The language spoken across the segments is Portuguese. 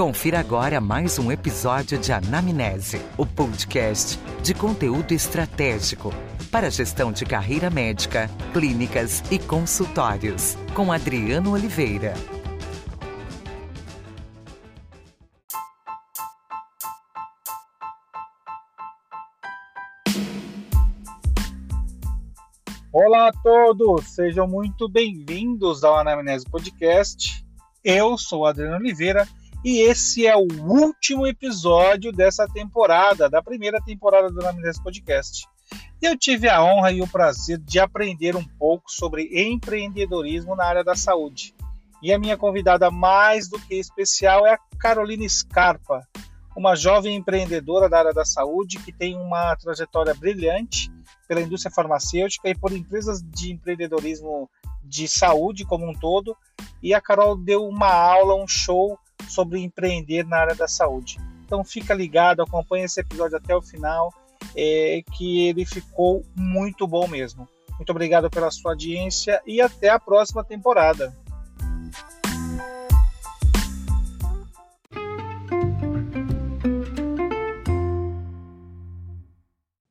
Confira agora mais um episódio de Anamnese, o podcast de conteúdo estratégico para gestão de carreira médica, clínicas e consultórios, com Adriano Oliveira. Olá a todos, sejam muito bem-vindos ao Anamnese Podcast. Eu sou Adriano Oliveira e esse é o último episódio dessa temporada, da primeira temporada do Anamnese Podcast. Eu tive a honra e o prazer de aprender um pouco sobre empreendedorismo na área da saúde. E a minha convidada mais do que especial é a Carolina Scarpa, uma jovem empreendedora da área da saúde que tem uma trajetória brilhante pela indústria farmacêutica e por empresas de empreendedorismo de saúde como um todo. E a Carol deu uma aula, um show sobre empreender na área da saúde. Então fica ligado, acompanha esse episódio até o final, é, que ele ficou muito bom mesmo. Muito obrigado pela sua audiência e até a próxima temporada.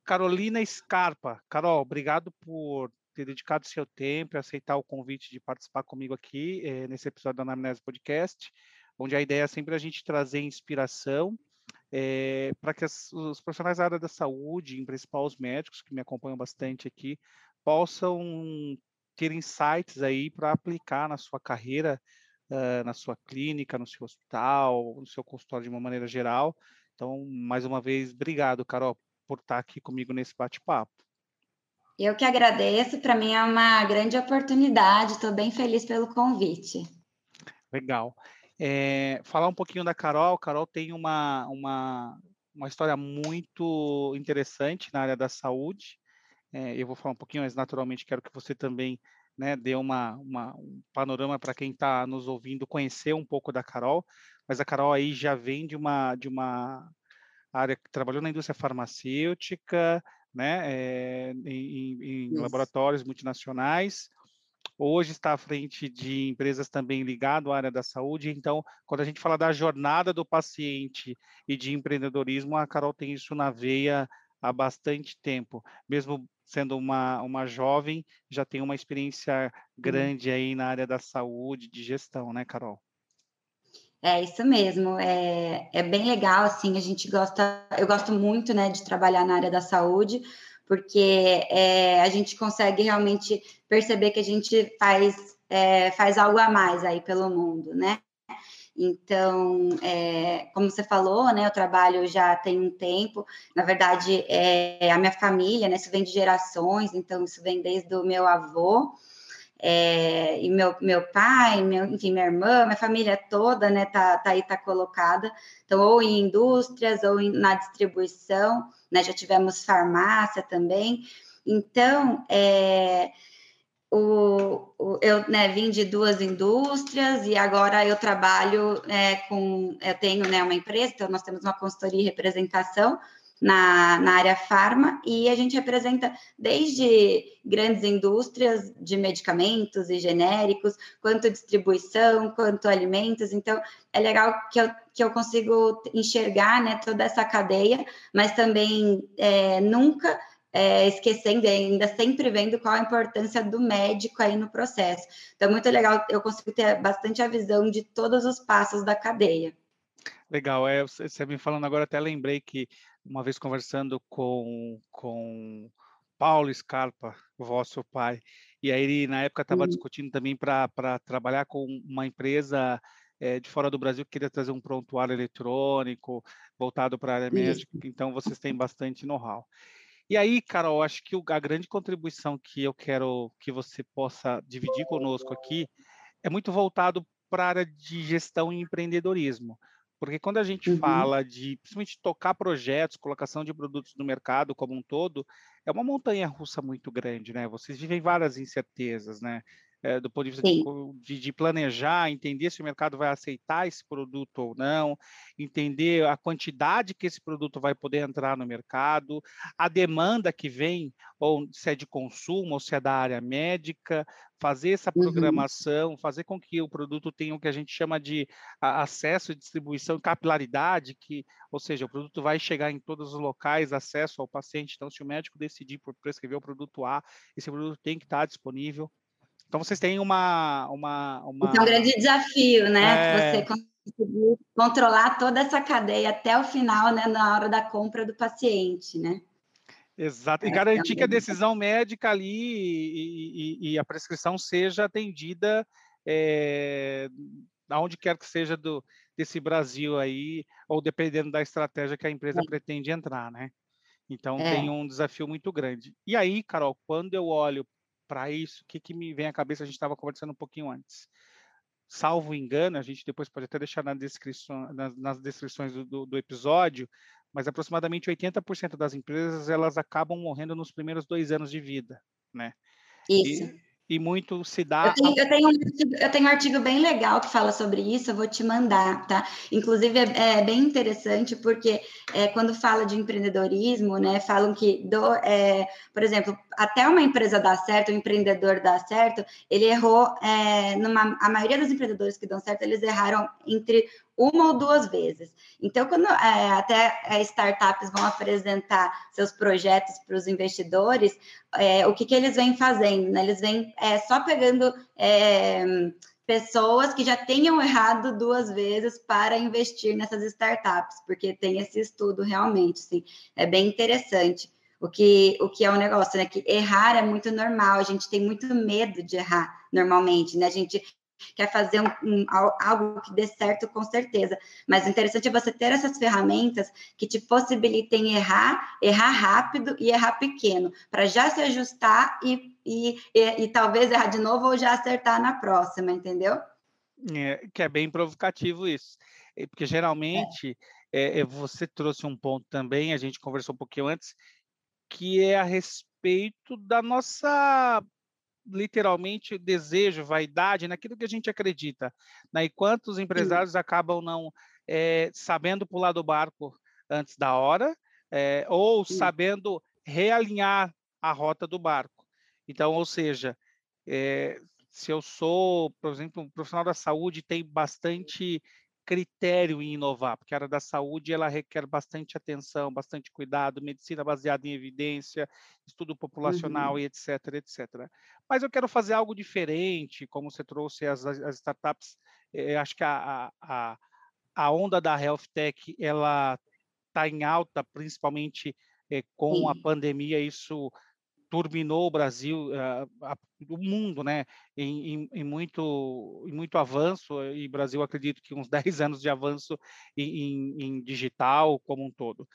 Carolina Scarpa. Carol, obrigado por ter dedicado seu tempo e aceitar o convite de participar comigo aqui é, nesse episódio da Anamnese Podcast, onde a ideia é sempre a gente trazer inspiração é, para que as, os profissionais da área da saúde, em principal os médicos que me acompanham bastante aqui, possam ter insights aí para aplicar na sua carreira, uh, na sua clínica, no seu hospital, no seu consultório de uma maneira geral. Então, mais uma vez, obrigado, Carol, por estar aqui comigo nesse bate-papo. Eu que agradeço, para mim é uma grande oportunidade, estou bem feliz pelo convite. Legal. É, falar um pouquinho da Carol. Carol tem uma, uma, uma história muito interessante na área da saúde. É, eu vou falar um pouquinho, mas naturalmente quero que você também né, dê uma, uma um panorama para quem está nos ouvindo conhecer um pouco da Carol. Mas a Carol aí já vem de uma, de uma área que trabalhou na indústria farmacêutica, né, é, em, em laboratórios multinacionais. Hoje está à frente de empresas também ligadas à área da saúde. Então, quando a gente fala da jornada do paciente e de empreendedorismo, a Carol tem isso na veia há bastante tempo. Mesmo sendo uma, uma jovem, já tem uma experiência grande aí na área da saúde, de gestão, né, Carol? É isso mesmo, é, é bem legal, assim, a gente gosta, eu gosto muito, né, de trabalhar na área da saúde, porque é, a gente consegue realmente perceber que a gente faz, é, faz algo a mais aí pelo mundo, né? Então, é, como você falou, né, eu trabalho já tem um tempo. Na verdade, é, a minha família, né, isso vem de gerações, então isso vem desde o meu avô é, e meu, meu pai, meu, enfim, minha irmã, minha família toda, né, tá, tá aí, tá colocada, então, ou em indústrias, ou em, na distribuição, né, já tivemos farmácia também, então, é, o, o, eu né, vim de duas indústrias e agora eu trabalho é, com, eu tenho né, uma empresa, então nós temos uma consultoria e representação, na, na área farma e a gente representa desde grandes indústrias de medicamentos e genéricos, quanto distribuição, quanto alimentos. Então, é legal que eu, que eu consigo enxergar né, toda essa cadeia, mas também é, nunca é, esquecendo ainda sempre vendo qual a importância do médico aí no processo. Então, é muito legal, eu consigo ter bastante a visão de todos os passos da cadeia. Legal, é, você me falando agora, até lembrei que uma vez conversando com, com Paulo Scarpa, vosso pai, e aí ele na época estava discutindo também para trabalhar com uma empresa é, de fora do Brasil que queria trazer um prontuário eletrônico voltado para a área médica, então vocês têm bastante know-how. E aí, Carol, acho que a grande contribuição que eu quero que você possa dividir conosco aqui é muito voltado para a área de gestão e empreendedorismo. Porque quando a gente uhum. fala de, principalmente, tocar projetos, colocação de produtos no mercado como um todo, é uma montanha russa muito grande, né? Vocês vivem várias incertezas, né? É, do ponto de vista de, de, planejar, entender se o mercado vai aceitar esse produto ou não, entender a quantidade que esse produto vai poder entrar no mercado, a demanda que vem, ou se é de consumo, ou se é da área médica, fazer essa uhum. programação, uhum. fazer com que o produto tenha o que a gente chama de acesso, distribuição, capilaridade, que, ou seja, o produto vai chegar em todos os locais, acesso ao paciente. Então, se o médico decidir por prescrever o produto A, esse produto tem que estar disponível. Então, vocês têm uma. uma, uma... é um grande desafio, né? É... Você conseguir controlar toda essa cadeia até o final, né? Na hora da compra do paciente, né? Exato, e é, garantir que a decisão médica ali e, e, e a prescrição seja atendida é, aonde quer que seja do, desse Brasil aí, ou dependendo da estratégia que a empresa é. pretende entrar, né? Então é. tem um desafio muito grande. E aí, Carol, quando eu olho para isso, o que, que me vem à cabeça? A gente estava conversando um pouquinho antes. Salvo engano, a gente depois pode até deixar na descrição, nas, nas descrições do, do, do, episódio, mas aproximadamente 80% das empresas elas acabam morrendo nos primeiros dois anos de vida, né? Isso. E, e muito se dá. Eu tenho, eu, tenho um, eu tenho, um artigo bem legal que fala sobre isso, eu vou te mandar, tá? Inclusive é, é bem interessante porque é, quando fala de empreendedorismo, né, falam que, do, é, por exemplo, até uma empresa dar certo, um empreendedor dar certo, ele errou, é, numa, a maioria dos empreendedores que dão certo, eles erraram entre uma ou duas vezes. Então, quando é, até é, startups vão apresentar seus projetos para os investidores, é, o que, que eles vêm fazendo? Né? Eles vêm é, só pegando é, pessoas que já tenham errado duas vezes para investir nessas startups, porque tem esse estudo realmente, sim, é bem interessante. O que, o que é um negócio, né? Que errar é muito normal, a gente tem muito medo de errar normalmente, né? A gente quer fazer um, um, algo que dê certo com certeza. Mas o interessante é você ter essas ferramentas que te possibilitem errar, errar rápido e errar pequeno, para já se ajustar e, e, e, e, talvez errar de novo ou já acertar na próxima, entendeu? É, que é bem provocativo isso. É, porque geralmente é. É, você trouxe um ponto também, a gente conversou um pouquinho antes, que é a respeito da nossa literalmente desejo, vaidade naquilo que a gente acredita. Né? E quantos empresários Sim. acabam não é, sabendo pular do barco antes da hora é, ou Sim. sabendo realinhar a rota do barco. Então, ou seja, é, se eu sou, por exemplo, um profissional da saúde, tem bastante critério em inovar, porque a área da saúde ela requer bastante atenção, bastante cuidado, medicina baseada em evidência, estudo populacional uhum. e etc, etc. Mas eu quero fazer algo diferente, como você trouxe as, as startups, eh, acho que a, a, a onda da health tech ela está em alta, principalmente eh, com Sim. a pandemia, isso turbinou o Brasil, uh, a, o mundo, né, em, em, em, muito, em muito avanço, e Brasil acredito que uns 10 anos de avanço em, em, digital como um todo.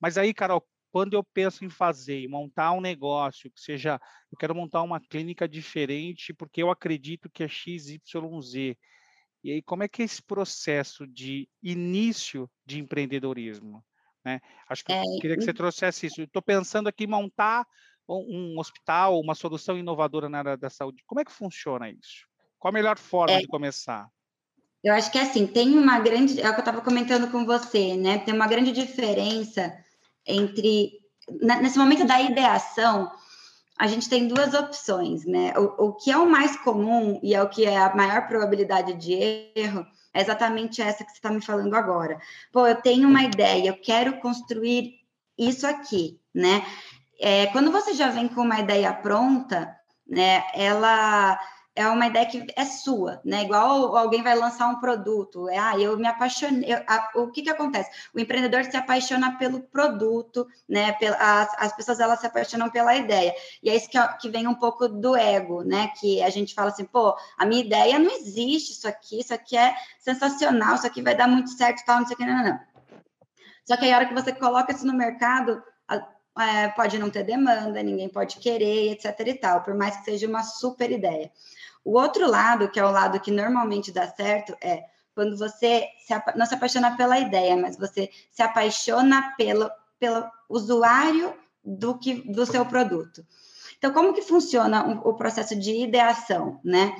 Mas aí, Carol, quando eu penso em fazer, montar um negócio que seja, eu quero montar uma clínica diferente porque eu acredito que é XYZ. E aí, como é que é esse processo de início de empreendedorismo? Né? Acho que é, eu queria que você trouxesse isso. Estou pensando aqui em montar um hospital, uma solução inovadora na área da saúde. Como é que funciona isso? Qual a melhor forma é, de começar? Eu acho que é assim, tem uma grande, é o que eu estava comentando com você, né? Tem uma grande diferença entre nesse momento da ideação, a gente tem duas opções, né? O, o que é o mais comum e é o que é a maior probabilidade de erro é exatamente essa que você está me falando agora. Pô, eu tenho uma ideia, eu quero construir isso aqui, né? É, quando você já vem com uma ideia pronta, né, ela é uma ideia que é sua, né? Igual alguém vai lançar um produto, é, ah, eu me apaixonei. Eu, a, o que que acontece? O empreendedor se apaixona pelo produto, né? Pela, as, as pessoas elas se apaixonam pela ideia. E é isso que, que vem um pouco do ego, né? Que a gente fala assim, pô, a minha ideia não existe isso aqui, isso aqui é sensacional, isso aqui vai dar muito certo, tal, não sei o que, não, não, não. Só que aí a hora que você coloca isso no mercado, é, pode não ter demanda, ninguém pode querer, etc. e tal, por mais que seja uma super ideia. O outro lado, que é o lado que normalmente dá certo, é quando você se, não se apaixona pela ideia, mas você se apaixona pelo, pelo usuário do, que, do seu produto. Então, como que funciona o, processo de ideação, né?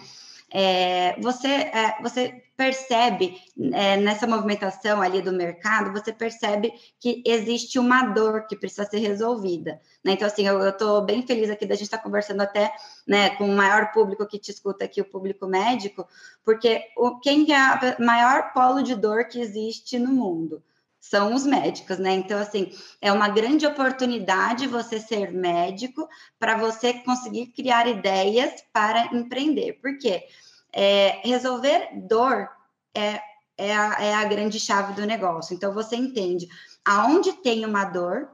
É, você, é, você percebe é, nessa movimentação ali do mercado, você percebe que existe uma dor que precisa ser resolvida. Né? Então, assim, eu estou bem feliz aqui da gente estar tá conversando até né, com o maior público que te escuta aqui, o público médico, porque o, quem é o maior polo de dor que existe no mundo? São os médicos, né? Então, assim, é uma grande oportunidade você ser médico para você conseguir criar ideias para empreender. Por quê? É, resolver dor é, é a, é a grande chave do negócio. Então, você entende aonde tem uma dor,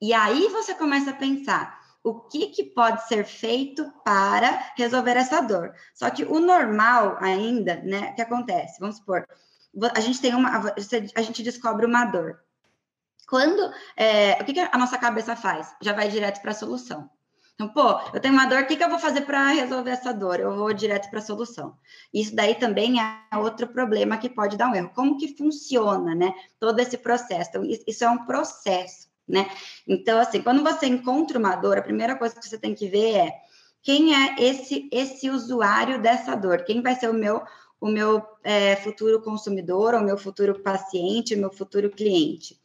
e aí você começa a pensar o que, que pode ser feito para resolver essa dor. Só que o normal ainda, né? Que acontece? Vamos supor, a gente tem uma, a gente descobre uma dor. Quando, é, o que, que a nossa cabeça faz? Já vai direto para a solução. Então, pô, eu tenho uma dor, o que, que eu vou fazer para resolver essa dor? Eu vou direto para a solução. Isso daí também é outro problema que pode dar um erro. Como que funciona, né? Todo esse processo. Então, isso é um processo, né? Então, assim, quando você encontra uma dor, a primeira coisa que você tem que ver é quem é esse, esse usuário dessa dor? Quem vai ser o meu o meu é, futuro consumidor, o meu futuro paciente, o meu futuro cliente.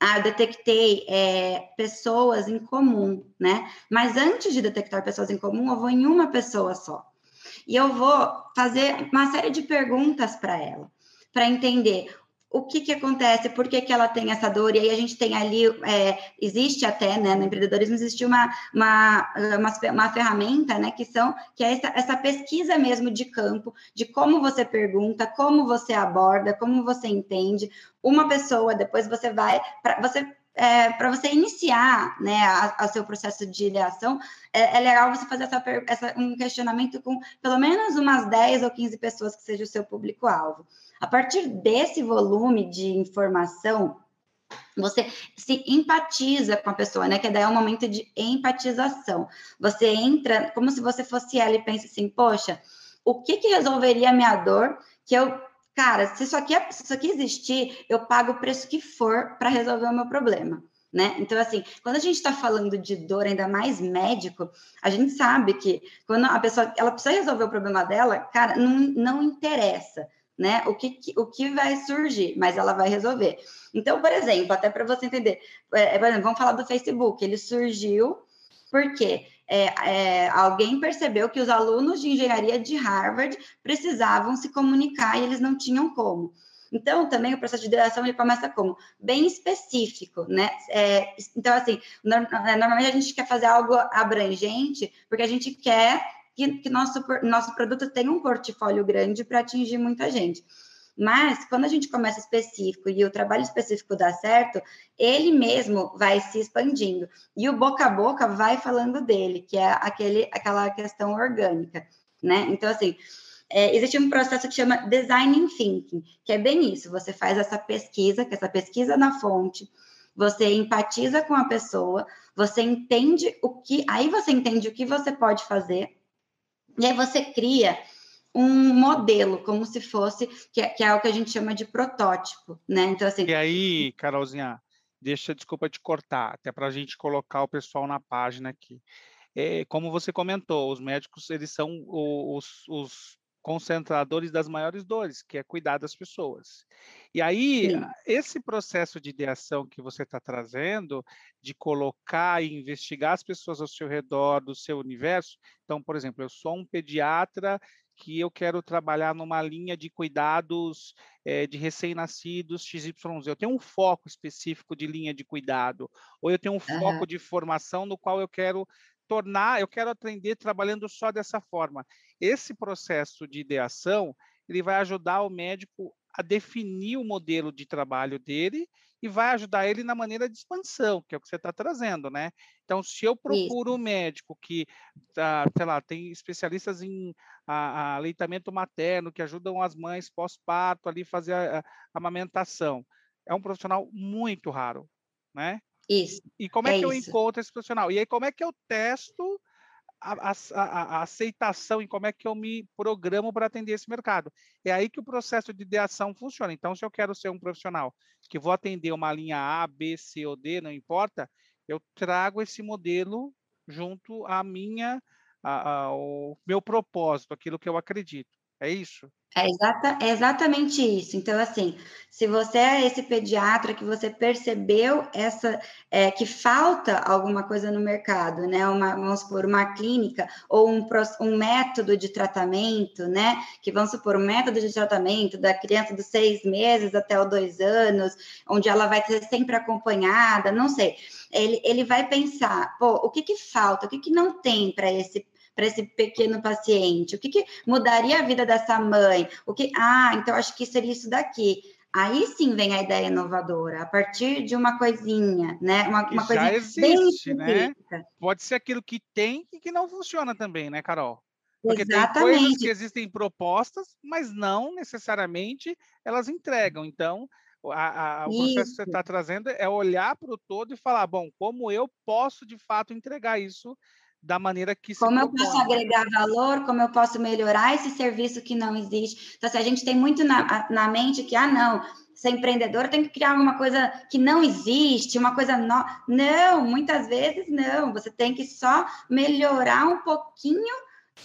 Ah, eu detectei é, pessoas em comum, né? Mas antes de detectar pessoas em comum, eu vou em uma pessoa só. E eu vou fazer uma série de perguntas para ela, para entender o que, que acontece, por que, que ela tem essa dor, e aí a gente tem ali, é, existe até, né, no empreendedorismo existe uma, uma, uma, uma, ferramenta, né, que são, que é essa, essa pesquisa mesmo de campo, de como você pergunta, como você aborda, como você entende, uma pessoa, depois você vai, para você é, para você iniciar né, a, seu processo de ideação, é, é legal você fazer essa, essa, um questionamento com pelo menos umas 10 ou 15 pessoas que seja o seu público-alvo. A partir desse volume de informação, você se empatiza com a pessoa, né? Que daí é um momento de empatização. Você entra como se você fosse ela e pensa assim, poxa, o que que resolveria a minha dor que eu cara, se isso aqui, é, se isso aqui existir, eu pago o preço que for para resolver o meu problema. Né? Então, assim, quando a gente está falando de dor, ainda mais médico, a gente sabe que quando a pessoa ela precisa resolver o problema dela, cara, não, não interessa né? O que, o que vai surgir, mas ela vai resolver. Então, por exemplo, até para você entender, é, por exemplo, vamos falar do Facebook, ele surgiu porque é, é, alguém percebeu que os alunos de engenharia de Harvard precisavam se comunicar e eles não tinham como. Então, também o processo de ideação ele começa como bem específico, né? É, então, assim, normalmente a gente quer fazer algo abrangente porque a gente quer que, que nosso, nosso produto tenha um portfólio grande para atingir muita gente. Mas quando a gente começa específico e o trabalho específico dá certo, ele mesmo vai se expandindo. E o boca a boca vai falando dele, que é aquele, aquela questão orgânica, né? Então, assim, é, existe um processo que chama Design Thinking, que é bem isso. Você faz essa pesquisa, que é essa pesquisa na fonte, você empatiza com a pessoa, você entende o que, aí você entende o que você pode fazer, e aí você cria um modelo, como se fosse, que é, que é o que a gente chama de protótipo, né? Então, assim... E aí, Carolzinha, deixa, desculpa te cortar, até para a gente colocar o pessoal na página aqui. É, como você comentou, os médicos, eles são os, os concentradores das maiores dores, que é cuidar das pessoas. E aí, Sim. esse processo de ideação que você está trazendo, de colocar e investigar as pessoas ao seu redor, do seu universo. Então, por exemplo, eu sou um pediatra que eu quero trabalhar numa linha de cuidados é, de recém-nascidos XYZ. Eu tenho um foco específico de linha de cuidado, ou eu tenho um uhum. foco de formação no qual eu quero tornar, eu quero atender trabalhando só dessa forma. Esse processo de ideação, ele vai ajudar o médico a definir o modelo de trabalho dele e vai ajudar ele na maneira de expansão, que é o que você está trazendo, né? Então, se eu procuro Isso. um médico que, tá, sei lá, tem especialistas em a, a aleitamento materno, que ajudam as mães pós-parto ali fazer a, a amamentação, é um profissional muito raro, né? Isso. E como é, é que eu encontro esse profissional? E aí, como é que eu testo a, a, a, aceitação e como é que eu me programo para atender esse mercado? É aí que o processo de ideação funciona. Então, se eu quero ser um profissional que vou atender uma linha A, B, C ou D, não importa, eu trago esse modelo junto à minha, ao meu propósito, aquilo que eu acredito. É isso? É, exata, é exatamente isso. Então, assim, se você é esse pediatra que você percebeu essa é, que falta alguma coisa no mercado, né? Uma, vamos supor, uma clínica ou um, um método de tratamento, né? Que vamos supor, um método de tratamento da criança dos seis meses até os dois anos, onde ela vai ser sempre acompanhada, não sei. Ele, ele vai pensar, pô, o que que falta, o que que não tem para esse para esse pequeno paciente? O que, que mudaria a vida dessa mãe? O que? Ah, então acho que seria isso daqui. Aí sim vem a ideia inovadora, a partir de uma coisinha, né? Uma, uma coisa já existe, né? Pode ser aquilo que tem e que não funciona também, né, Carol? Porque Exatamente. tem coisas que existem propostas, mas não necessariamente elas entregam. Então, a, a, o processo isso. que você está trazendo é olhar para o todo e falar, bom, como eu posso de fato entregar isso da maneira que se Como propõe. eu posso agregar valor, como eu posso melhorar esse serviço que não existe. Então, se a gente tem muito na, na mente que, ah, não, ser empreendedor tem que criar alguma coisa que não existe, uma coisa nova. Não, muitas vezes não. Você tem que só melhorar um pouquinho,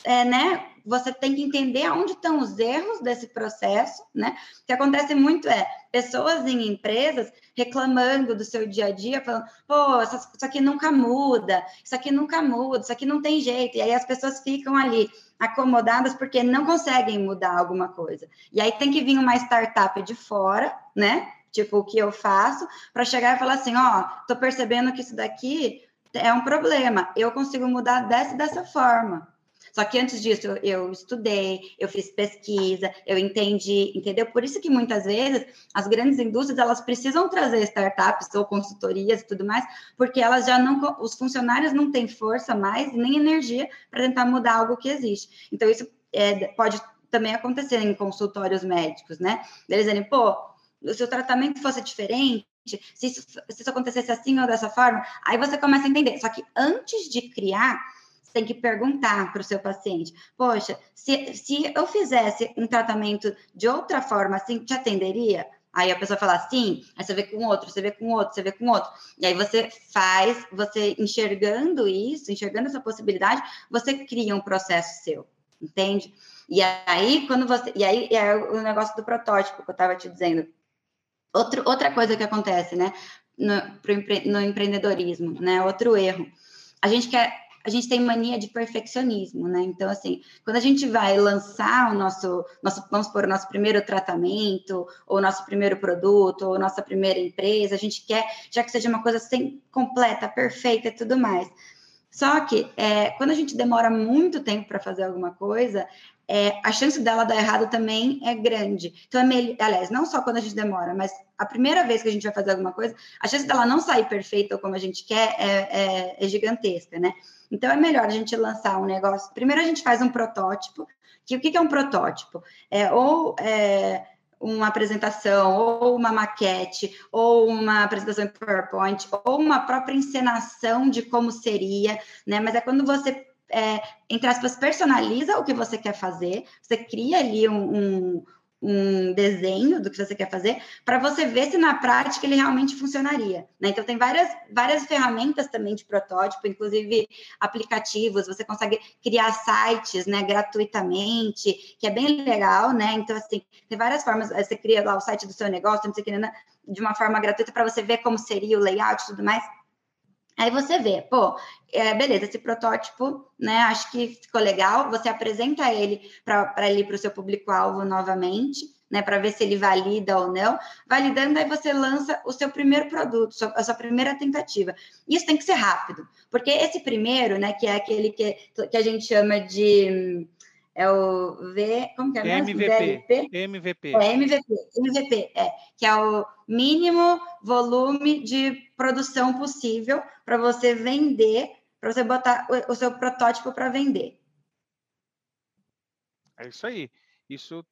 é, né? Você tem que entender onde estão os erros desse processo, né? O que acontece muito é pessoas em empresas reclamando do seu dia a dia, falando, pô, isso aqui nunca muda, isso aqui nunca muda, isso aqui não tem jeito. E aí as pessoas ficam ali acomodadas porque não conseguem mudar alguma coisa. E aí tem que vir uma startup de fora, né? Tipo, o que eu faço, para chegar e falar assim: ó, oh, tô percebendo que isso daqui é um problema, eu consigo mudar dessa dessa forma. Só que antes disso, eu, estudei, eu fiz pesquisa, eu entendi, entendeu? Por isso que muitas vezes as grandes indústrias elas precisam trazer startups ou consultorias e tudo mais, porque elas já não, os funcionários não têm força mais nem energia para tentar mudar algo que existe. Então isso é, pode também acontecer em consultórios médicos, né? Eles dizem, pô, se o tratamento fosse diferente, se isso, se isso acontecesse assim ou dessa forma, aí você começa a entender. Só que antes de criar, tem que perguntar para o seu paciente: Poxa, se, se eu fizesse um tratamento de outra forma, assim, te atenderia? Aí a pessoa fala sim, aí você vê com outro, você vê com outro, você vê com outro. E aí você faz, você enxergando isso, enxergando essa possibilidade, você cria um processo seu, entende? E aí, quando você. E aí é o negócio do protótipo que eu estava te dizendo. Outro, outra coisa que acontece, né? No, no empreendedorismo, né? Outro erro. A gente quer a gente tem mania de perfeccionismo, né? Então, assim, quando a gente vai lançar o nosso, nosso vamos por nosso primeiro tratamento, ou nosso primeiro produto, ou nossa primeira empresa, a gente quer já que seja uma coisa assim, completa, perfeita e tudo mais. Só que é, quando a gente demora muito tempo para fazer alguma coisa, é, a chance dela dar errado também é grande. Então, é melhor, aliás, não só quando a gente demora, mas a primeira vez que a gente vai fazer alguma coisa, a chance dela não sair perfeita ou como a gente quer é, é, é gigantesca, né? Então, é melhor a gente lançar um negócio. Primeiro, a gente faz um protótipo. Que o que é um protótipo? É ou é, uma apresentação, ou uma maquete, ou uma apresentação em PowerPoint, ou uma própria encenação de como seria, né? Mas é quando você é, entre aspas, personaliza o que você quer fazer, você cria ali um, um, um desenho do que você quer fazer, para você ver se na prática ele realmente funcionaria. Né? Então, tem várias, várias ferramentas também de protótipo, inclusive aplicativos, você consegue criar sites né, gratuitamente, que é bem legal, né? Então, assim, tem várias formas, você cria lá o site do seu negócio, você cria de uma forma gratuita para você ver como seria o layout e tudo mais. Aí você vê, pô, é, beleza, esse protótipo, né? Acho que ficou legal. Você apresenta ele para ir para o seu público-alvo novamente, né? Para ver se ele valida ou não. Validando, aí você lança o seu primeiro produto, a sua primeira tentativa. Isso tem que ser rápido, porque esse primeiro, né? Que é aquele que, que a gente chama de é o V, como que é mesmo? MVP. MVP. É, MVP, MVP, é, que é o mínimo volume de produção possível para você vender, para você botar o, o seu protótipo para vender. É isso aí. Isso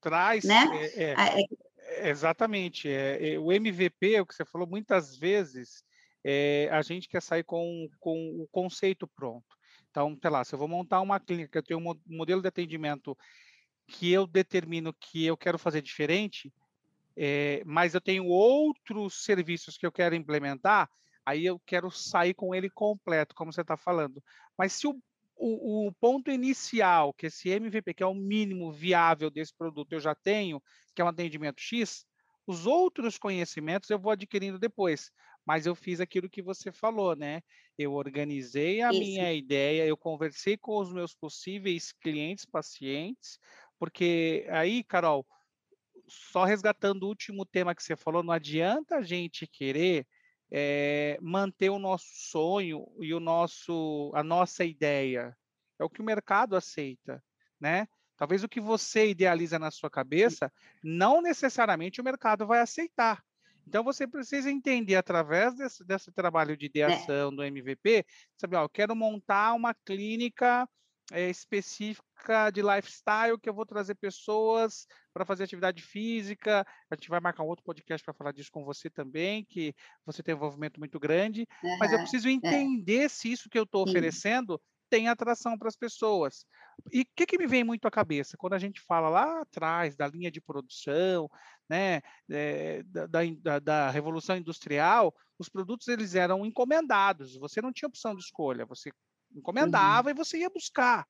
traz. Né? É, é, ah, é, exatamente. É, é, o MVP, o que você falou muitas vezes, é, a gente quer sair com, com o conceito pronto. Então, sei lá, se eu vou montar uma clínica, eu tenho um modelo de atendimento que eu determino que eu quero fazer diferente, é, mas eu tenho outros serviços que eu quero implementar, aí eu quero sair com ele completo, como você está falando. Mas se o, o, o, ponto inicial, que esse MVP, que é o mínimo viável desse produto, eu já tenho, que é um atendimento X, os outros conhecimentos eu vou adquirindo depois. Mas eu fiz aquilo que você falou, né? Eu organizei a Isso. minha ideia, eu conversei com os meus possíveis clientes, pacientes, porque aí, Carol, só resgatando o último tema que você falou, não adianta a gente querer é, manter o nosso sonho e o nosso, a nossa ideia. É o que o mercado aceita, né? Talvez o que você idealiza na sua cabeça, não necessariamente o mercado vai aceitar. Então você precisa entender através desse, desse trabalho de é. ideação é. do MVP, sabe, ó, eu quero montar uma clínica é, específica de lifestyle que eu vou trazer pessoas para fazer atividade física. A gente vai marcar um outro podcast para falar disso com você também, que você tem um envolvimento muito grande. Uhum, mas eu preciso é. entender é. se isso que eu estou oferecendo tem atração para as pessoas. E o que, que, me vem muito à cabeça? Quando a gente fala lá atrás da linha de produção, né, é, da, da, da, revolução industrial, os produtos eles eram encomendados. Você não tinha opção de escolha. Você encomendava uhum. e você ia buscar.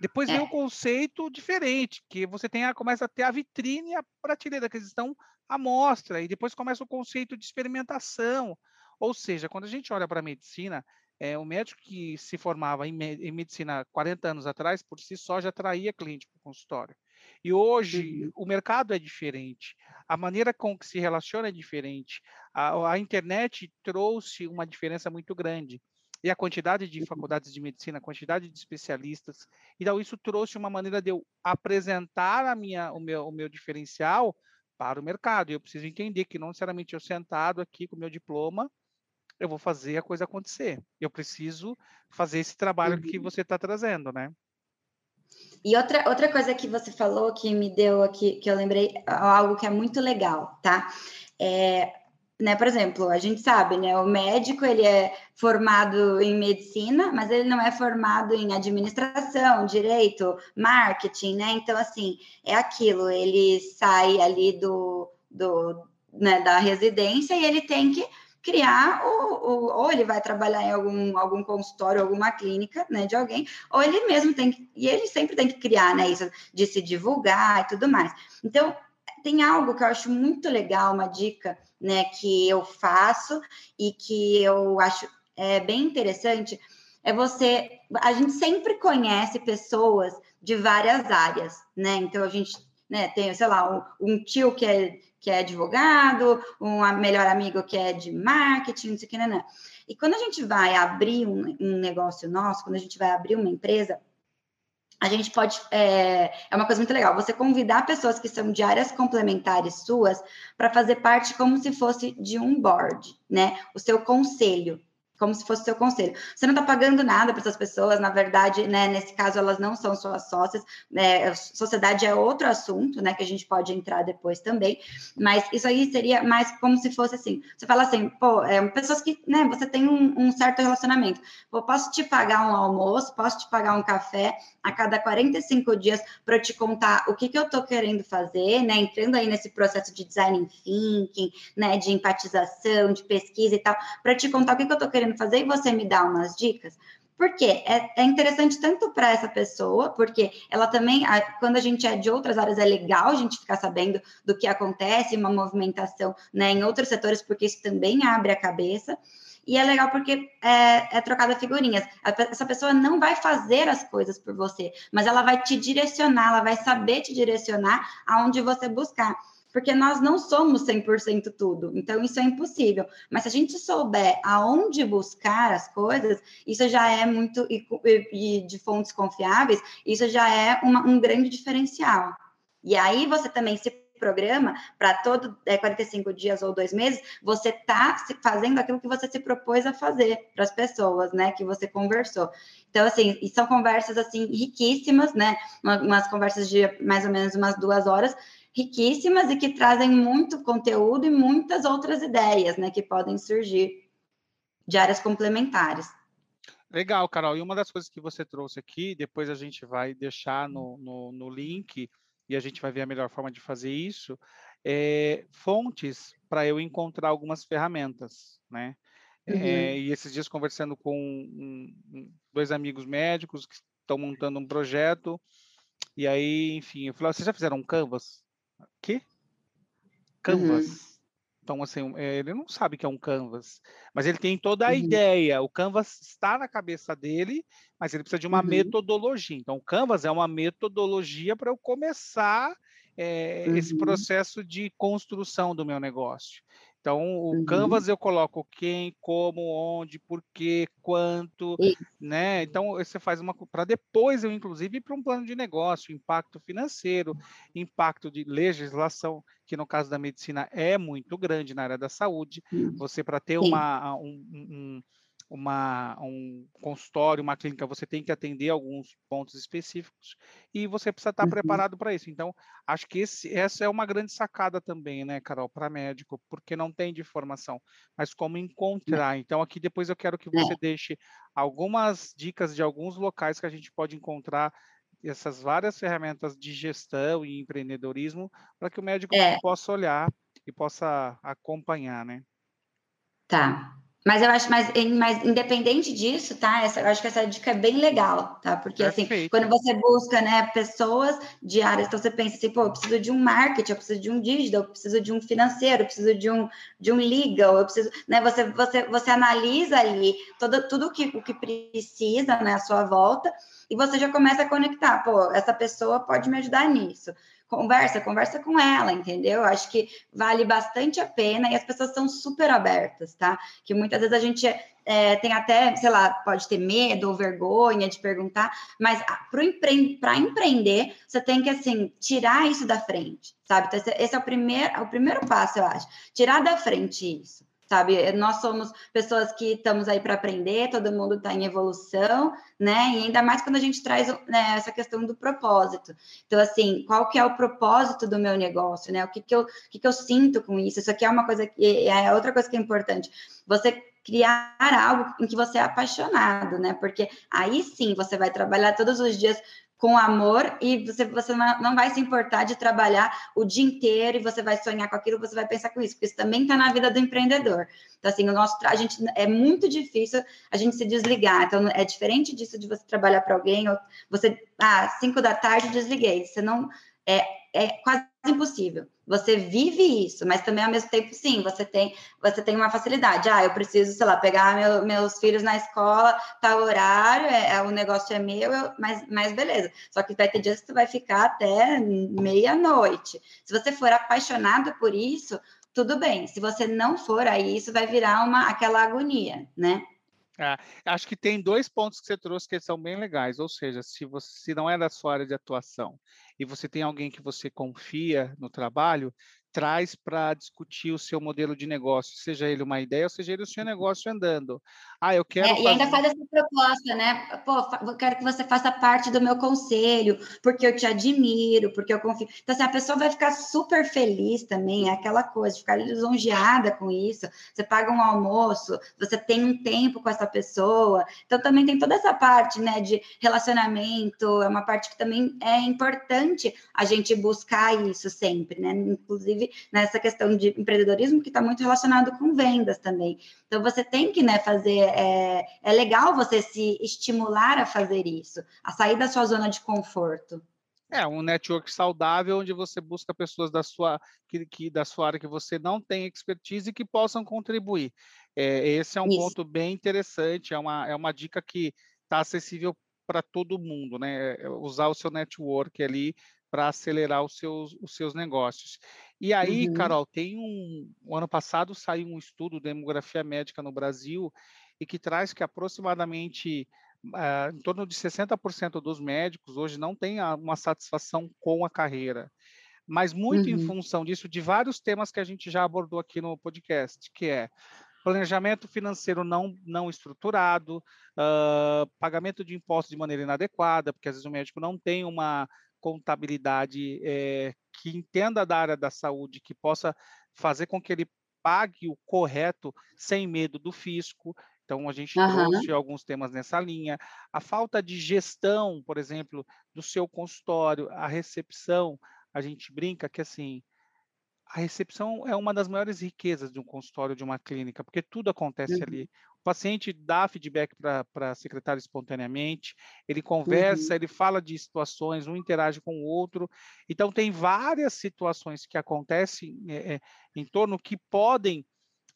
Depois é. vem o conceito diferente, que você tem a, começa a ter a vitrine e a prateleira, que eles estão à mostra, e depois começa o conceito de experimentação. Ou seja, quando a gente olha para a medicina, é, o médico que se formava em, em, medicina 40 anos atrás, por si só, já traía cliente para o consultório. E hoje uhum. o mercado é diferente, a maneira com que se relaciona é diferente. A, a internet trouxe uma diferença muito grande e a quantidade de uhum. faculdades de medicina, a quantidade de especialistas. Então, isso trouxe uma maneira de eu apresentar a minha, o, meu, o meu diferencial para o mercado. E eu preciso entender que não necessariamente eu sentado aqui com o meu diploma, eu vou fazer a coisa acontecer. Eu preciso fazer esse trabalho uhum. que você está trazendo, né? E outra, outra coisa que você falou que me deu aqui, que eu lembrei, algo que é muito legal, tá? É, né, por exemplo, a gente sabe, né, o médico ele é formado em medicina, mas ele não é formado em administração, direito, marketing, né? Então, assim, é aquilo, ele sai ali do, do né, da residência e ele tem que criar o, o, ou ele vai trabalhar em algum, algum consultório, alguma clínica, né, de alguém, ou ele mesmo tem que, e ele sempre tem que criar, né, isso de se divulgar e tudo mais. Então, tem algo que eu acho muito legal, uma dica, né, que eu faço e que eu acho é, bem interessante, é você, a gente sempre conhece pessoas de várias áreas, né, então a gente, né, tem, sei lá, um, um tio que é, que é advogado, um melhor amigo que é de marketing, não sei o que, não, não. E quando a gente vai abrir um, um negócio nosso, quando a gente vai abrir uma empresa, a gente pode. É, é, uma coisa muito legal. Você convidar pessoas que são de áreas complementares suas para fazer parte como se fosse de um board, né? O seu conselho como se fosse seu conselho. Você não está pagando nada para essas pessoas, na verdade, né, nesse caso elas não são suas sócias, né, sociedade é outro assunto, né, que a gente pode entrar depois também, mas isso aí seria mais como se fosse assim, você fala assim, pô, é, pessoas que, né, você tem um, um certo relacionamento, pô, posso te pagar um almoço, posso te pagar um café a cada 45 dias para te contar o que, que eu estou querendo fazer, né, entrando aí nesse processo de design thinking, né, de empatização, de pesquisa e tal, para te contar o que, que eu estou querendo querendo fazer e você me dá umas dicas. Porque é, é interessante tanto para essa pessoa, porque ela também, quando a gente é de outras áreas, é legal a gente ficar sabendo do que acontece, uma movimentação né, em outros setores, porque isso também abre a cabeça. E é legal porque é, é trocada figurinhas. Essa pessoa não vai fazer as coisas por você, mas ela vai te direcionar, ela vai saber te direcionar aonde você buscar porque nós não somos 100% tudo, então isso é impossível. Mas se a gente souber aonde buscar as coisas, isso já é muito, e, e de fontes confiáveis, isso já é uma, um grande diferencial. E aí você também se programa para todo é, 45 dias ou dois meses, você está fazendo aquilo que você se propôs a fazer para as pessoas, né? Que você conversou. Então, assim, são conversas assim riquíssimas, né? Umas conversas de mais ou menos umas duas horas, riquíssimas e que trazem muito conteúdo e muitas outras ideias, né, que podem surgir de áreas complementares. Legal, Carol. E uma das coisas que você trouxe aqui, depois a gente vai deixar no, no, no link e a gente vai ver a melhor forma de fazer isso, é fontes para eu encontrar algumas ferramentas, né? Uhum. É, e esses dias conversando com um, um, dois amigos médicos que estão montando um projeto, e aí, enfim, eu falei, vocês já fizeram um Canvas? Que? Canvas. Uhum. Então, assim, eh, ele não sabe que é um Canvas, mas ele tem toda a uhum. ideia. O Canvas está na cabeça dele, mas ele precisa de uma uhum. metodologia. Então, o Canvas é uma metodologia para eu começar é, uhum. esse processo de construção do meu negócio. Então, o uhum. Canvas eu coloco quem, como, onde, por quê, quanto, Isso. né? Então, você faz uma para depois eu inclusive ir para um plano de negócio, impacto financeiro, impacto de legislação, que no caso da medicina é muito grande na área da saúde. Você para ter uma um, um uma, um consultório, uma clínica, você tem que atender alguns pontos específicos e você precisa estar uhum. preparado para isso. Então, acho que esse, essa é uma grande sacada também, né, Carol, para médico, porque não tem de formação, mas como encontrar. Então, aqui depois eu quero que você é. deixe algumas dicas de alguns locais que a gente pode encontrar essas várias ferramentas de gestão e empreendedorismo para que o médico é. possa olhar e possa acompanhar, né? Tá. Mas eu acho, mas, mas independente disso, tá? Essa, eu acho que essa dica é bem legal, tá? Porque assim, Perfeito. assim, quando você busca, né, pessoas de áreas, então você pensa assim, pô, eu preciso de um marketing, eu preciso de um digital, eu preciso de um financeiro, eu preciso de um, de um legal, eu preciso, né? Você, você, você analisa ali todo, tudo que, o que precisa, né, à sua volta, e você já começa a conectar, pô, essa pessoa pode me ajudar nisso conversa, conversa com ela, entendeu? Acho que vale bastante a pena e as pessoas são super abertas, tá? Que muitas vezes a gente é, tem até, sei lá, pode ter medo ou vergonha de perguntar, mas para empre empreender, você tem que, assim, tirar isso da frente, sabe? Então, esse é o primeiro, é o primeiro passo, eu acho. Tirar da frente isso sabe? Eh, nós somos pessoas que estamos aí para aprender, todo mundo está em evolução, né? E ainda mais quando a gente traz né, essa questão do propósito. Então, assim, qual que é o propósito do meu negócio, né? O que, que, eu, que, que eu sinto com isso? Isso aqui é uma coisa que é outra coisa que é importante. Você criar algo em que você é apaixonado, né? Porque aí sim você vai trabalhar todos os dias com amor e você, você não vai se importar de trabalhar o dia inteiro e você vai sonhar com aquilo, você vai pensar com isso, porque isso também está na vida do empreendedor. Então, assim, o nosso a gente é muito difícil a gente se desligar. Então, é diferente disso de você trabalhar para alguém, ou você, ah, cinco da tarde desliguei. Você não é, é quase impossível. Você vive isso, mas também ao mesmo tempo, sim, você tem, você tem uma facilidade. Ah, eu preciso, sei lá, pegar meu, meus filhos na escola, tal horário, é, é o negócio é meu, eu, mas, mas beleza. Só que vai ter dias que você vai ficar até meia-noite. Se você for apaixonado por isso, tudo bem. Se você não for, aí isso vai virar uma aquela agonia, né? É, acho que tem dois pontos que você trouxe que são bem legais, ou seja, se você se não é da sua área de atuação e você tem alguém que você confia no trabalho, traz para discutir o seu modelo de negócio, seja ele uma ideia, ou seja ele o seu negócio andando. Ah, eu quero. É, fazer... E ainda faz essa proposta, né? Pô, eu quero que você faça parte do meu conselho, porque eu te admiro, porque eu confio. Então, assim, a pessoa vai ficar super feliz também, é aquela coisa, ficar lisonjeada com isso. Você paga um almoço, você tem um tempo com essa pessoa. Então, também tem toda essa parte, né, de relacionamento, é uma parte que também é importante a gente buscar isso sempre, né? Inclusive nessa questão de empreendedorismo, que está muito relacionado com vendas também. Então, você tem que, né, fazer é, é legal você se estimular a fazer isso, a sair da sua zona de conforto. É um network saudável onde você busca pessoas da sua que, que da sua área que você não tem expertise e que possam contribuir. É, esse é um Isso. ponto bem interessante. É uma, é uma dica que está acessível para todo mundo, né? É, usar o seu network ali para acelerar os seus, os seus negócios. E aí, uhum. Carol, tem um. O ano passado saiu um estudo de demografia médica no Brasil e que traz que aproximadamente uh, em torno de 60% dos médicos hoje não têm uma satisfação com a carreira. Mas muito uhum. em função disso, de vários temas que a gente já abordou aqui no podcast, que é planejamento financeiro não, não estruturado, uh, pagamento de impostos de maneira inadequada, porque às vezes o médico não tem uma contabilidade é, que entenda da área da saúde, que possa fazer com que ele pague o correto sem medo do fisco. Então, a gente uhum. trouxe alguns temas nessa linha. A falta de gestão, por exemplo, do seu consultório, a recepção, a gente brinca que, assim, a recepção é uma das maiores riquezas de um consultório, de uma clínica, porque tudo acontece uhum. ali. O paciente dá feedback para a secretária espontaneamente, ele conversa, uhum. ele fala de situações, um interage com o outro. Então, tem várias situações que acontecem é, é, em torno que podem,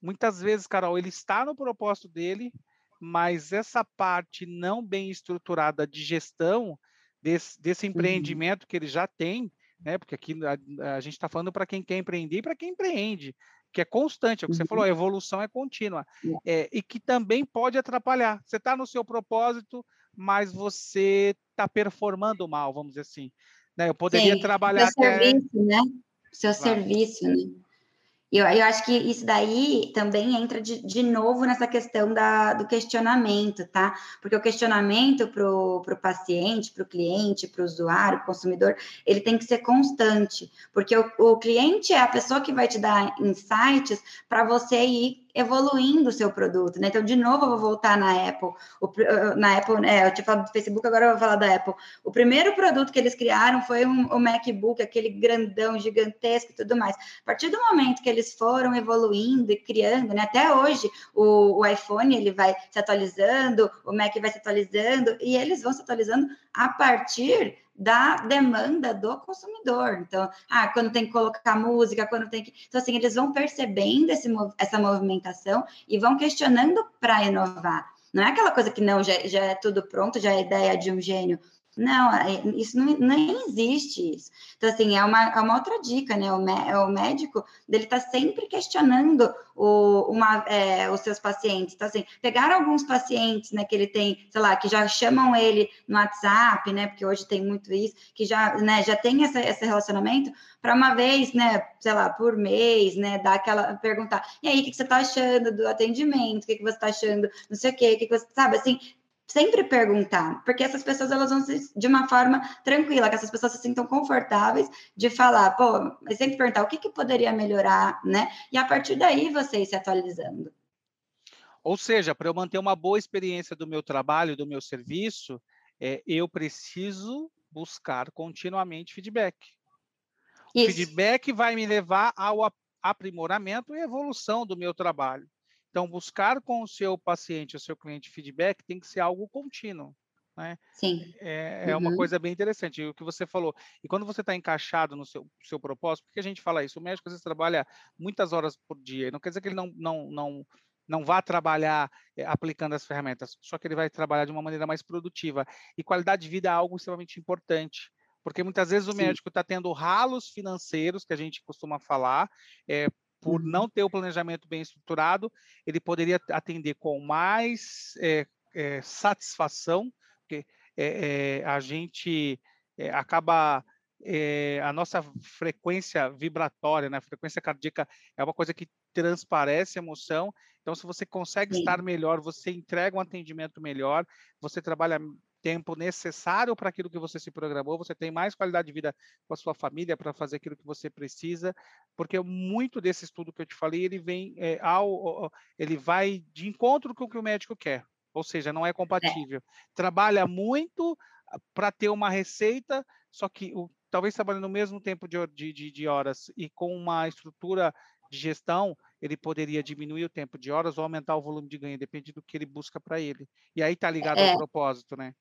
muitas vezes, Carol, ele está no propósito dele, mas essa parte não bem estruturada de gestão desse, desse uhum. empreendimento uhum. que ele já tem, né? Porque aqui a, a gente está falando para quem quer empreender e para quem empreende, que é constante, é o que você falou, a uhum. evolução é contínua. É, e que também pode atrapalhar. Você está no seu propósito, mas você está performando mal, vamos dizer assim. Né? Eu poderia Sim, trabalhar. Seu até... serviço, né? Seu claro. serviço, né? Eu, eu acho que isso daí também entra de, de novo nessa questão da, do questionamento, tá? Porque o questionamento para o paciente, para o cliente, para o usuário, para o consumidor, ele tem que ser constante, porque o, o cliente é a pessoa que vai te dar insights para você ir evoluindo o seu produto, né? Então, de novo, eu vou voltar na Apple. O, na Apple, é, eu tinha falado do Facebook, agora eu vou falar da Apple. O primeiro produto que eles criaram foi um, o MacBook, aquele grandão, gigantesco e tudo mais. A partir do momento que eles foram evoluindo e criando, né? Até hoje, o, o iPhone ele vai se atualizando, o Mac vai se atualizando, e eles vão se atualizando a partir da demanda do consumidor. Então, ah, quando tem que colocar música, quando tem que. Então, assim, eles vão percebendo esse, essa movimentação e vão questionando para inovar. Não é aquela coisa que não, já, já é tudo pronto, já é ideia de um gênio. Não, é, isso não, nem existe isso. Então, assim, é uma, é uma outra dica, né? O, é o médico dele está sempre questionando o, uma, é, os seus pacientes. Então, assim, pegar alguns pacientes, né, que ele tem, sei lá, que já chamam ele no WhatsApp, né? Porque hoje tem muito isso, que já, né, já tem essa, esse relacionamento, para uma vez, né, sei lá, por mês, né, dar aquela, perguntar, e aí, o que, que você está achando do atendimento? O que, que você está achando, não sei o quê, o que, que você, sabe, assim, sempre perguntar, porque essas pessoas elas vão ser de uma forma tranquila, que essas pessoas se sintam confortáveis de falar, pô, mas sempre perguntar o que, que poderia melhorar, né? E a partir daí você ir se atualizando. Ou seja, para eu manter uma boa experiência do meu trabalho, do meu serviço, é, eu preciso buscar continuamente feedback. Isso. O feedback vai me levar ao aprimoramento e evolução do meu trabalho. Então, buscar com o seu paciente, o seu cliente feedback tem que ser algo contínuo. Né? Sim. É, é uhum. uma coisa bem interessante. O que você falou. E quando você está encaixado no seu, seu propósito, por que a gente fala isso? O médico às vezes trabalha muitas horas por dia. Não quer dizer que ele não, não, não, não vá trabalhar é, aplicando as ferramentas, só que ele vai trabalhar de uma maneira mais produtiva. E qualidade de vida é algo extremamente importante. Porque muitas vezes o Sim. médico está tendo ralos financeiros, que a gente costuma falar, é, por uhum. não ter o planejamento bem estruturado, ele poderia atender com mais é, é, satisfação, porque é, a gente acaba a nossa frequência vibratória, né, a frequência cardíaca é uma coisa que transparece emoção. Então, se você consegue Sim. estar melhor, você entrega um atendimento melhor, você trabalha tempo necessário para aquilo que você se programou, você tem mais qualidade de vida com a sua família para fazer aquilo que você precisa, porque muito desse estudo que eu te falei, ele vem é, ao, ele vai de encontro com o que o médico quer, ou seja, não é, é. compatível. É. Trabalha muito ah, para ter uma receita, só que o, talvez trabalhando no mesmo tempo de, de, de horas e com uma estrutura de gestão, ele poderia diminuir o tempo de horas ou aumentar o volume de ganho, depende do que ele busca para ele. E aí está ligado é. ao propósito, né?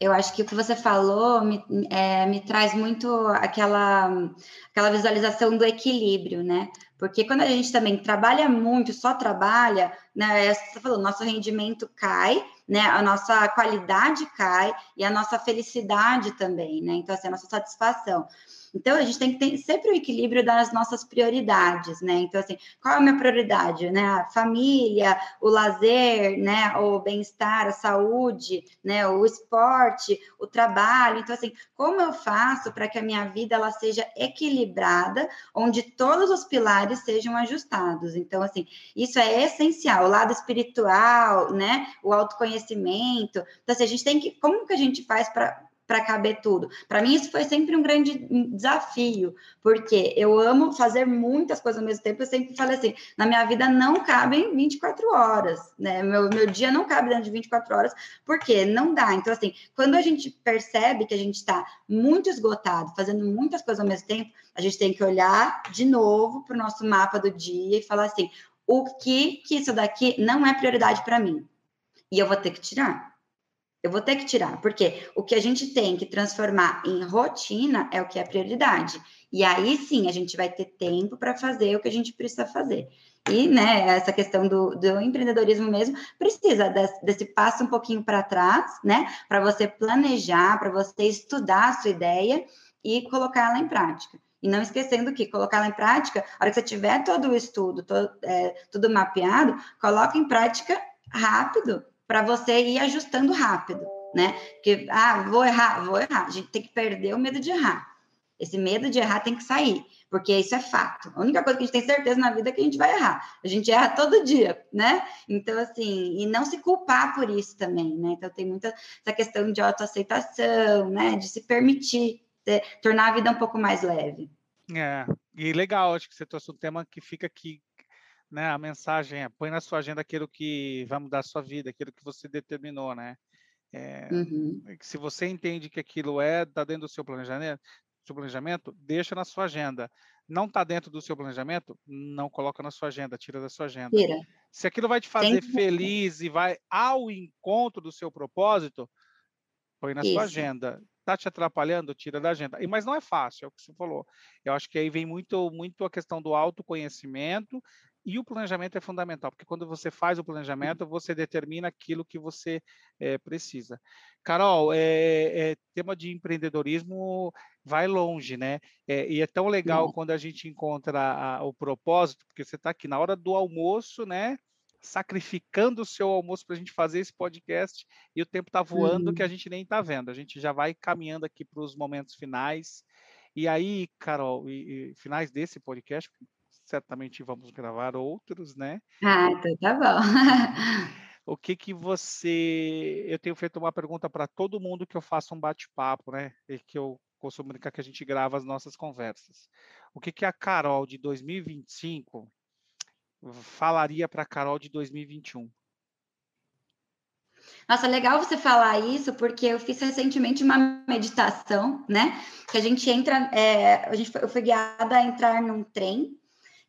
Eu acho que o que você falou me, é, me traz muito aquela, aquela visualização do equilíbrio, né? Porque quando a gente também trabalha muito, só trabalha, né? É você falou, nosso rendimento cai, né? A nossa qualidade cai e a nossa felicidade também, né? Então, assim, a nossa satisfação. Então, a gente tem que ter sempre o equilíbrio das nossas prioridades, né? Então, assim, qual é a minha prioridade, né? A família, o lazer, né? O bem-estar, a saúde, né? O esporte, o trabalho. Então, assim, como eu faço para que a minha vida ela seja equilibrada, onde todos os pilares sejam ajustados? Então, assim, isso é essencial. O lado espiritual, né? O autoconhecimento. Então, assim, a gente tem que... Como que a gente faz para para caber tudo. Para mim, isso foi sempre um grande desafio, porque eu amo fazer muitas coisas ao mesmo tempo. Eu sempre falei assim: na minha vida não cabem 24 horas, né? Meu, meu dia não cabe dentro de 24 horas, porque não dá. Então, assim, quando a gente percebe que a gente está muito esgotado, fazendo muitas coisas ao mesmo tempo, a gente tem que olhar de novo para o nosso mapa do dia e falar assim: o que que isso daqui não é prioridade para mim? E eu vou ter que tirar. Eu vou ter que tirar, porque o que a gente tem que transformar em rotina é o que é prioridade. E aí sim a gente vai ter tempo para fazer o que a gente precisa fazer. E né, essa questão do, do empreendedorismo mesmo precisa desse, desse passo um pouquinho para trás, né? Para você planejar, para você estudar a sua ideia e colocar ela em prática. E não esquecendo que colocar ela em prática, a hora que você tiver todo o estudo, todo, é, tudo mapeado, coloca em prática rápido, para você ir ajustando rápido, né? Porque, ah, vou errar, vou errar. A gente tem que perder o medo de errar. Esse medo de errar tem que sair, porque isso é fato. A única coisa que a gente tem certeza na vida é que a gente vai errar. A gente erra todo dia, né? Então, assim, e não se culpar por isso também, né? Então, tem muita essa questão de autoaceitação, né? De se permitir, de, tornar a vida um pouco mais leve. É, e legal, acho que você trouxe um tema que fica aqui né, a mensagem é põe na sua agenda aquilo que vai mudar a sua vida, aquilo que você determinou, né? É, uhum. Se você entende que aquilo é está dentro do seu planejamento, seu planejamento, deixa na sua agenda. Não está dentro do seu planejamento, não coloca na sua agenda, tira da sua agenda. Tira. Se aquilo vai te fazer Tem feliz e vai ao encontro do seu propósito, põe na Isso. sua agenda. Está te atrapalhando, tira da agenda. Mas não é fácil, é o que você falou. Eu acho que aí vem muito, muito a questão do autoconhecimento e o planejamento é fundamental, porque quando você faz o planejamento, você determina aquilo que você é, precisa. Carol, é, é, tema de empreendedorismo vai longe, né? e é tão legal quando a gente encontra a, o propósito, porque você está aqui na hora do almoço, né? Sacrificando o seu almoço para a gente fazer esse podcast e o tempo está voando que a gente nem está vendo. A gente já vai caminhando aqui para os momentos finais. E aí, Carol, e, e finais desse podcast, certamente vamos gravar outros, né? Ah, então tá bom. o que que você... Eu tenho feito uma pergunta para todo mundo que eu faço um bate-papo, né? E que eu costumo brincar que a gente grava as nossas conversas. O que que a Carol de 2025 falaria para a Carol de 2021? Nossa, legal você falar isso, porque eu fiz recentemente uma meditação, né? Que a gente entra, é, a gente, eu fui guiada a entrar num trem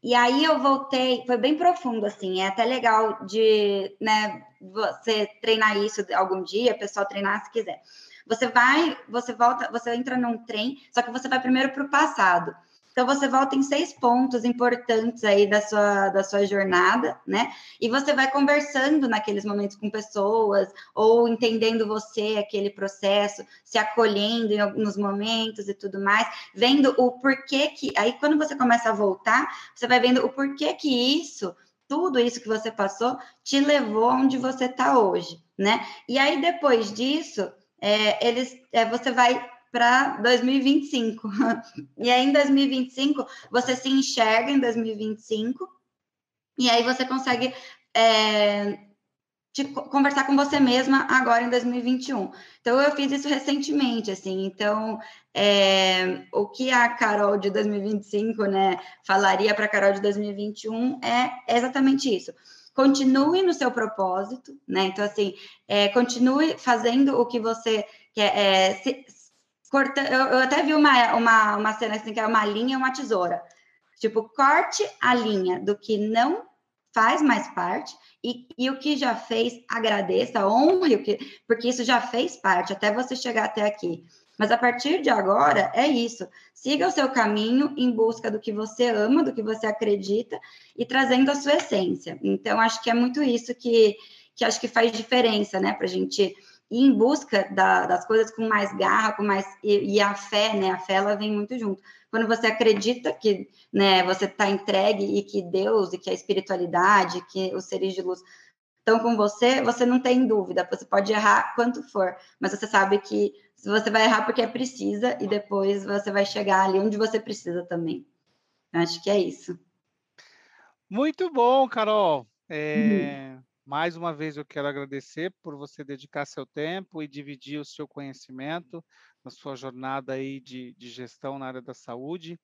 e aí eu voltei, foi bem profundo, assim, é até legal de, né, você treinar isso algum dia, pessoal treinar se quiser. Você vai, você volta, você entra num trem, só que você vai primeiro para o passado. Então você volta em seis pontos importantes aí da sua, da sua jornada, né? E você vai conversando naqueles momentos com pessoas, ou entendendo você, aquele processo, se acolhendo em alguns momentos e tudo mais, vendo o porquê que. Aí quando você começa a voltar, você vai vendo o porquê que isso tudo isso que você passou te levou onde você está hoje, né? E aí depois disso, é, eles, é, você vai para 2025. E aí, em 2025, você se enxerga em 2025, e aí você consegue é, te, conversar com você mesma agora em 2021. Então, eu fiz isso recentemente, assim. Então, é, o que a Carol de 2025, né, falaria para a Carol de 2021 é exatamente isso continue no seu propósito, né? Então, assim, é, continue fazendo o que você quer, é, se, corta, eu, eu, até vi uma, uma, uma cena assim, que é uma linha e uma tesoura. Tipo, corte a linha do que não faz mais parte e, e, o que já fez, agradeça, honre o que, porque isso já fez parte até você chegar até aqui. Mas a partir de agora é isso. Siga o seu caminho em busca do que você ama, do que você acredita e trazendo a sua essência. Então, acho que é muito isso que, que acho que faz diferença, né? Para a gente ir em busca da, das coisas com mais garra, com mais e, e, a fé, né? A fé ela vem muito junto. Quando você acredita que, né, você está entregue e que Deus e que a espiritualidade, que os seres de luz estão com você, você não tem dúvida. Você pode errar quanto for, mas você sabe que você vai errar porque é precisa e depois você vai chegar ali onde você precisa também. Acho que é isso. Muito bom, Carol. É... Uhum. Mais uma vez eu quero agradecer por você dedicar seu tempo e dividir o seu conhecimento na sua jornada aí de, de gestão na área da saúde,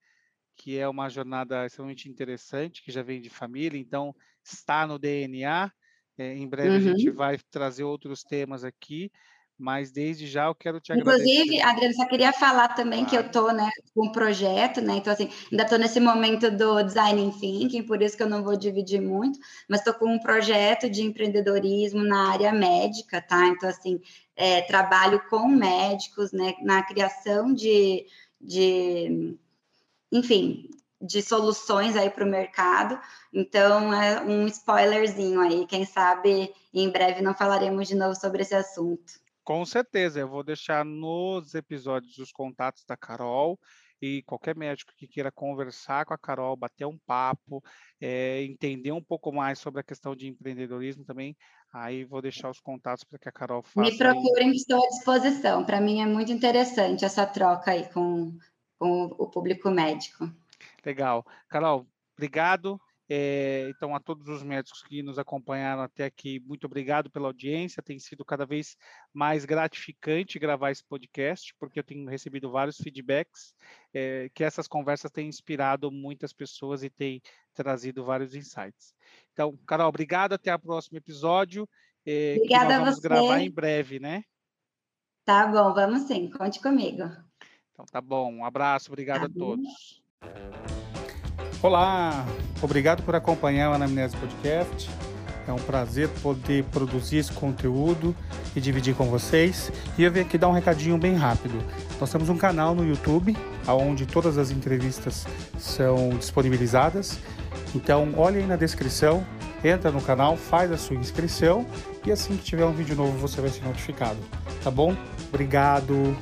que é uma jornada extremamente interessante, que já vem de família, então está no DNA. É, em breve uhum. a gente uhum. vai trazer outros temas aqui, mas desde já eu quero te agradecer. Inclusive, Adriana, só queria falar também claro. que eu estou né, com um projeto, né? Então, assim, ainda estou nesse momento do design thinking, por isso que eu não vou dividir muito, mas estou com um projeto de empreendedorismo na área médica, tá? Então, assim, é, trabalho com médicos, né, na criação de, de enfim, de soluções aí para o mercado. Então, é um spoilerzinho aí. Quem sabe em breve não falaremos de novo sobre esse assunto. Com certeza, eu vou deixar nos episódios os contatos da Carol e qualquer médico que queira conversar com a Carol, bater um papo, é, entender um pouco mais sobre a questão de empreendedorismo também, aí vou deixar os contatos para que a Carol faça. Me procurem, aí. estou à disposição. Para mim é muito interessante essa troca aí com, com o público médico. Legal. Carol, obrigado. É, então, a todos os médicos que nos acompanharam até aqui, muito obrigado pela audiência. Tem sido cada vez mais gratificante gravar esse podcast, porque eu tenho recebido vários feedbacks é, que essas conversas têm inspirado muitas pessoas e têm trazido vários insights. Então, Carol, obrigado. Até o próximo episódio. É, Obrigada nós vamos a você. gravar em breve, né? Tá bom, vamos sim. Conte comigo. Então, tá bom. Um abraço. Obrigado tá a todos. Olá, obrigado por acompanhar o Anamnese Podcast. É um prazer poder produzir esse conteúdo e dividir com vocês. E eu vim aqui dar um recadinho bem rápido. Nós temos um canal no YouTube, onde todas as entrevistas são disponibilizadas. Então, olhe aí na descrição, entra no canal, faz a sua inscrição e assim que tiver um vídeo novo você vai ser notificado. Tá bom? Obrigado!